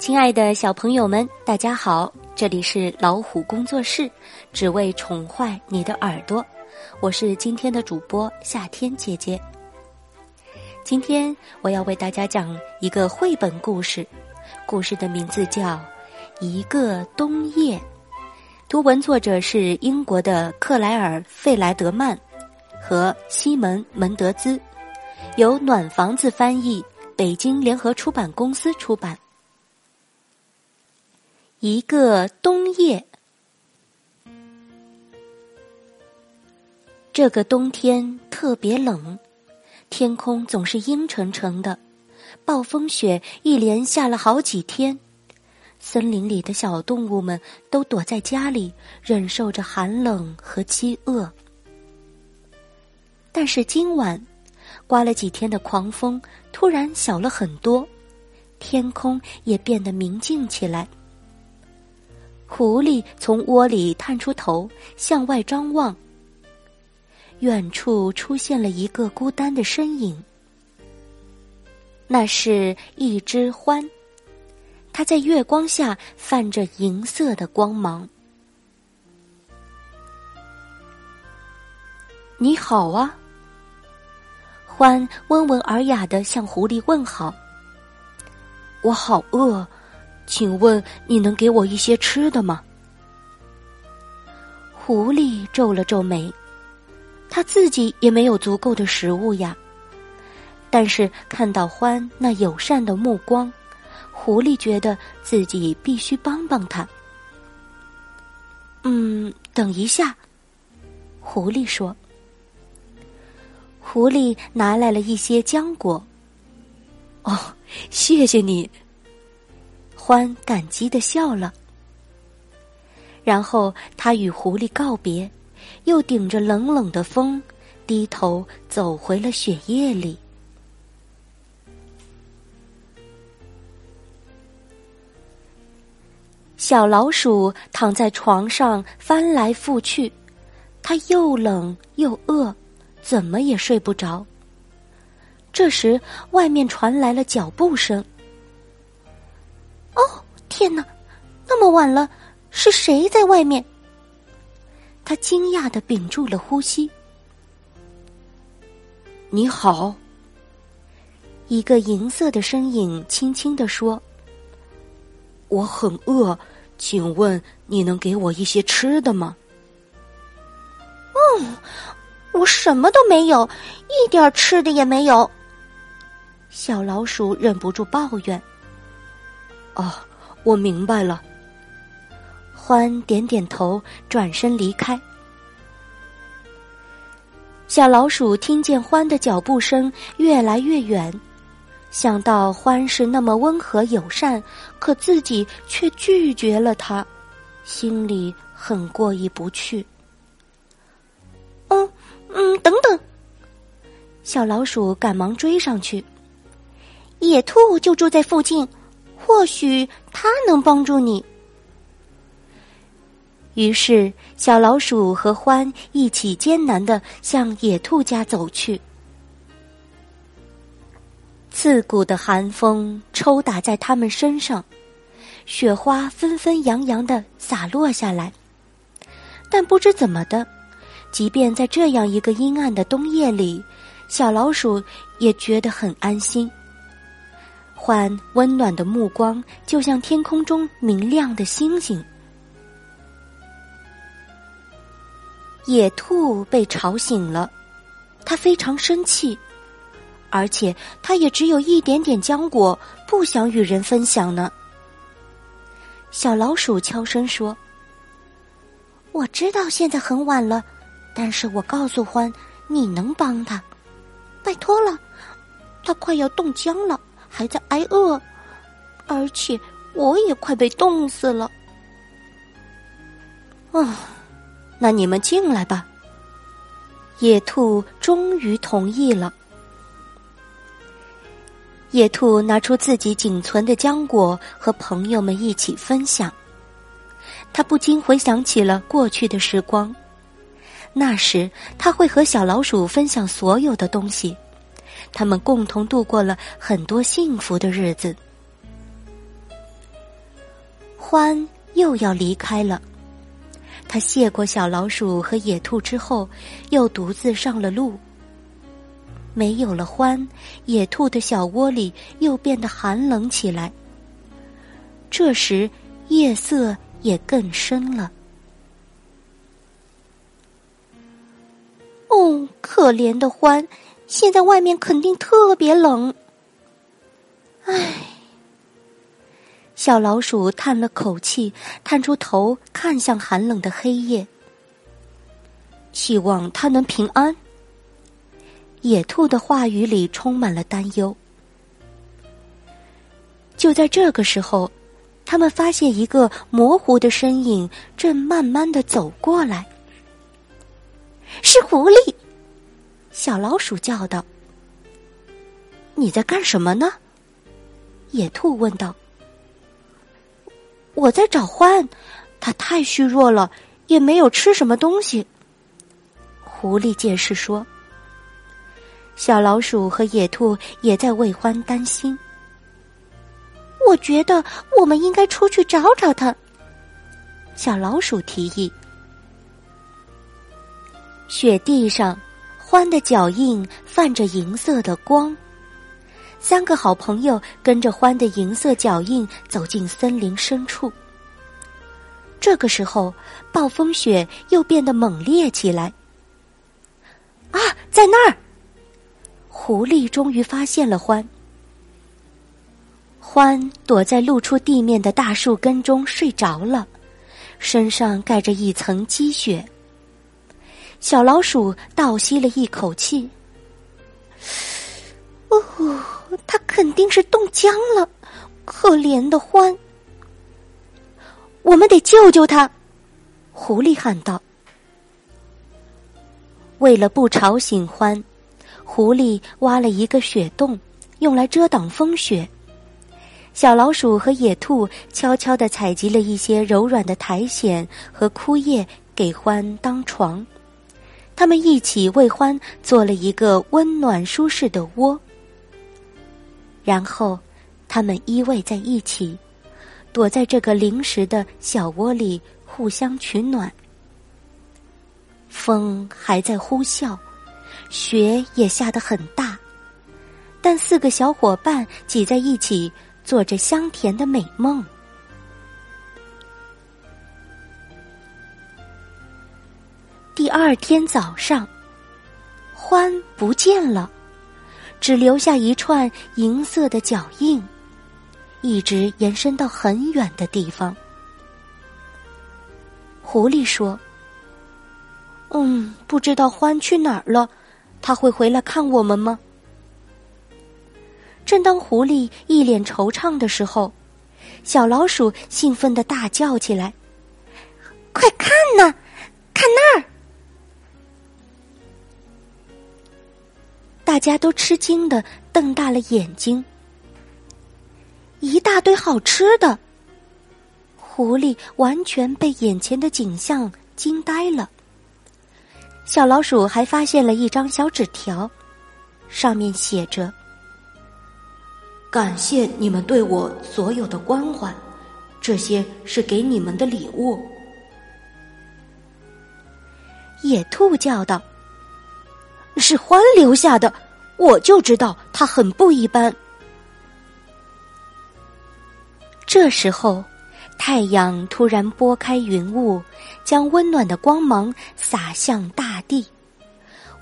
亲爱的小朋友们，大家好！这里是老虎工作室，只为宠坏你的耳朵。我是今天的主播夏天姐姐。今天我要为大家讲一个绘本故事，故事的名字叫《一个冬夜》，图文作者是英国的克莱尔·费莱德曼和西门·门德兹，由暖房子翻译，北京联合出版公司出版。一个冬夜，这个冬天特别冷，天空总是阴沉沉的，暴风雪一连下了好几天，森林里的小动物们都躲在家里，忍受着寒冷和饥饿。但是今晚，刮了几天的狂风突然小了很多，天空也变得明净起来。狐狸从窝里探出头，向外张望。远处出现了一个孤单的身影，那是一只獾，它在月光下泛着银色的光芒。你好啊，獾温文尔雅的向狐狸问好。我好饿。请问你能给我一些吃的吗？狐狸皱了皱眉，他自己也没有足够的食物呀。但是看到獾那友善的目光，狐狸觉得自己必须帮帮他。嗯，等一下，狐狸说。狐狸拿来了一些浆果。哦，谢谢你。欢感激的笑了，然后他与狐狸告别，又顶着冷冷的风，低头走回了雪夜里。小老鼠躺在床上翻来覆去，它又冷又饿，怎么也睡不着。这时，外面传来了脚步声。天哪！那么晚了，是谁在外面？他惊讶的屏住了呼吸。你好，一个银色的身影轻轻的说：“我很饿，请问你能给我一些吃的吗？”嗯，我什么都没有，一点吃的也没有。小老鼠忍不住抱怨。哦，我明白了。欢点点头，转身离开。小老鼠听见欢的脚步声越来越远，想到欢是那么温和友善，可自己却拒绝了他，心里很过意不去。嗯嗯，等等！小老鼠赶忙追上去。野兔就住在附近。或许他能帮助你。于是，小老鼠和獾一起艰难的向野兔家走去。刺骨的寒风抽打在他们身上，雪花纷纷扬扬的洒落下来。但不知怎么的，即便在这样一个阴暗的冬夜里，小老鼠也觉得很安心。欢温暖的目光，就像天空中明亮的星星。野兔被吵醒了，它非常生气，而且它也只有一点点浆果，不想与人分享呢。小老鼠悄声说：“我知道现在很晚了，但是我告诉欢，你能帮他，拜托了，他快要冻僵了。”还在挨饿，而且我也快被冻死了。啊，那你们进来吧。野兔终于同意了。野兔拿出自己仅存的浆果，和朋友们一起分享。他不禁回想起了过去的时光，那时他会和小老鼠分享所有的东西。他们共同度过了很多幸福的日子。欢又要离开了。他谢过小老鼠和野兔之后，又独自上了路。没有了欢，野兔的小窝里又变得寒冷起来。这时，夜色也更深了。哦，可怜的欢，现在外面肯定特别冷。唉，小老鼠叹了口气，探出头看向寒冷的黑夜，希望它能平安。野兔的话语里充满了担忧。就在这个时候，他们发现一个模糊的身影正慢慢的走过来。是狐狸，小老鼠叫道：“你在干什么呢？”野兔问道。“我在找獾，它太虚弱了，也没有吃什么东西。”狐狸解释说。小老鼠和野兔也在为獾担心。我觉得我们应该出去找找它。小老鼠提议。雪地上，欢的脚印泛着银色的光。三个好朋友跟着欢的银色脚印走进森林深处。这个时候，暴风雪又变得猛烈起来。啊，在那儿！狐狸终于发现了欢。欢躲在露出地面的大树根中睡着了，身上盖着一层积雪。小老鼠倒吸了一口气，哦，它肯定是冻僵了，可怜的欢。我们得救救它！狐狸喊道。为了不吵醒欢。狐狸挖了一个雪洞，用来遮挡风雪。小老鼠和野兔悄悄地采集了一些柔软的苔藓和枯叶，给欢当床。他们一起为欢做了一个温暖舒适的窝。然后，他们依偎在一起，躲在这个临时的小窝里，互相取暖。风还在呼啸。雪也下得很大，但四个小伙伴挤在一起，做着香甜的美梦。第二天早上，欢不见了，只留下一串银色的脚印，一直延伸到很远的地方。狐狸说：“嗯，不知道欢去哪儿了。”他会回来看我们吗？正当狐狸一脸惆怅的时候，小老鼠兴奋的大叫起来：“快看呐，看那儿！”大家都吃惊的瞪大了眼睛。一大堆好吃的，狐狸完全被眼前的景象惊呆了。小老鼠还发现了一张小纸条，上面写着：“感谢你们对我所有的关怀，这些是给你们的礼物。”野兔叫道：“是獾留下的，我就知道他很不一般。”这时候。太阳突然拨开云雾，将温暖的光芒洒向大地。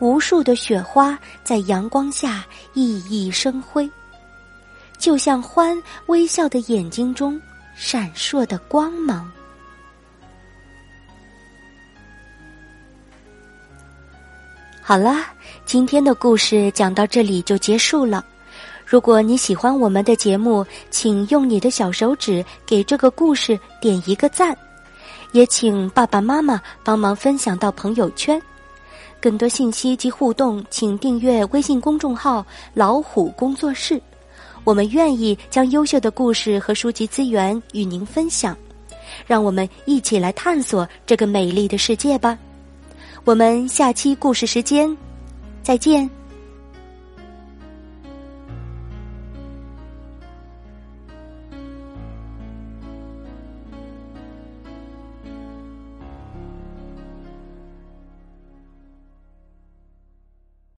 无数的雪花在阳光下熠熠生辉，就像欢微笑的眼睛中闪烁的光芒。好了，今天的故事讲到这里就结束了。如果你喜欢我们的节目，请用你的小手指给这个故事点一个赞，也请爸爸妈妈帮忙分享到朋友圈。更多信息及互动，请订阅微信公众号“老虎工作室”。我们愿意将优秀的故事和书籍资源与您分享，让我们一起来探索这个美丽的世界吧。我们下期故事时间再见。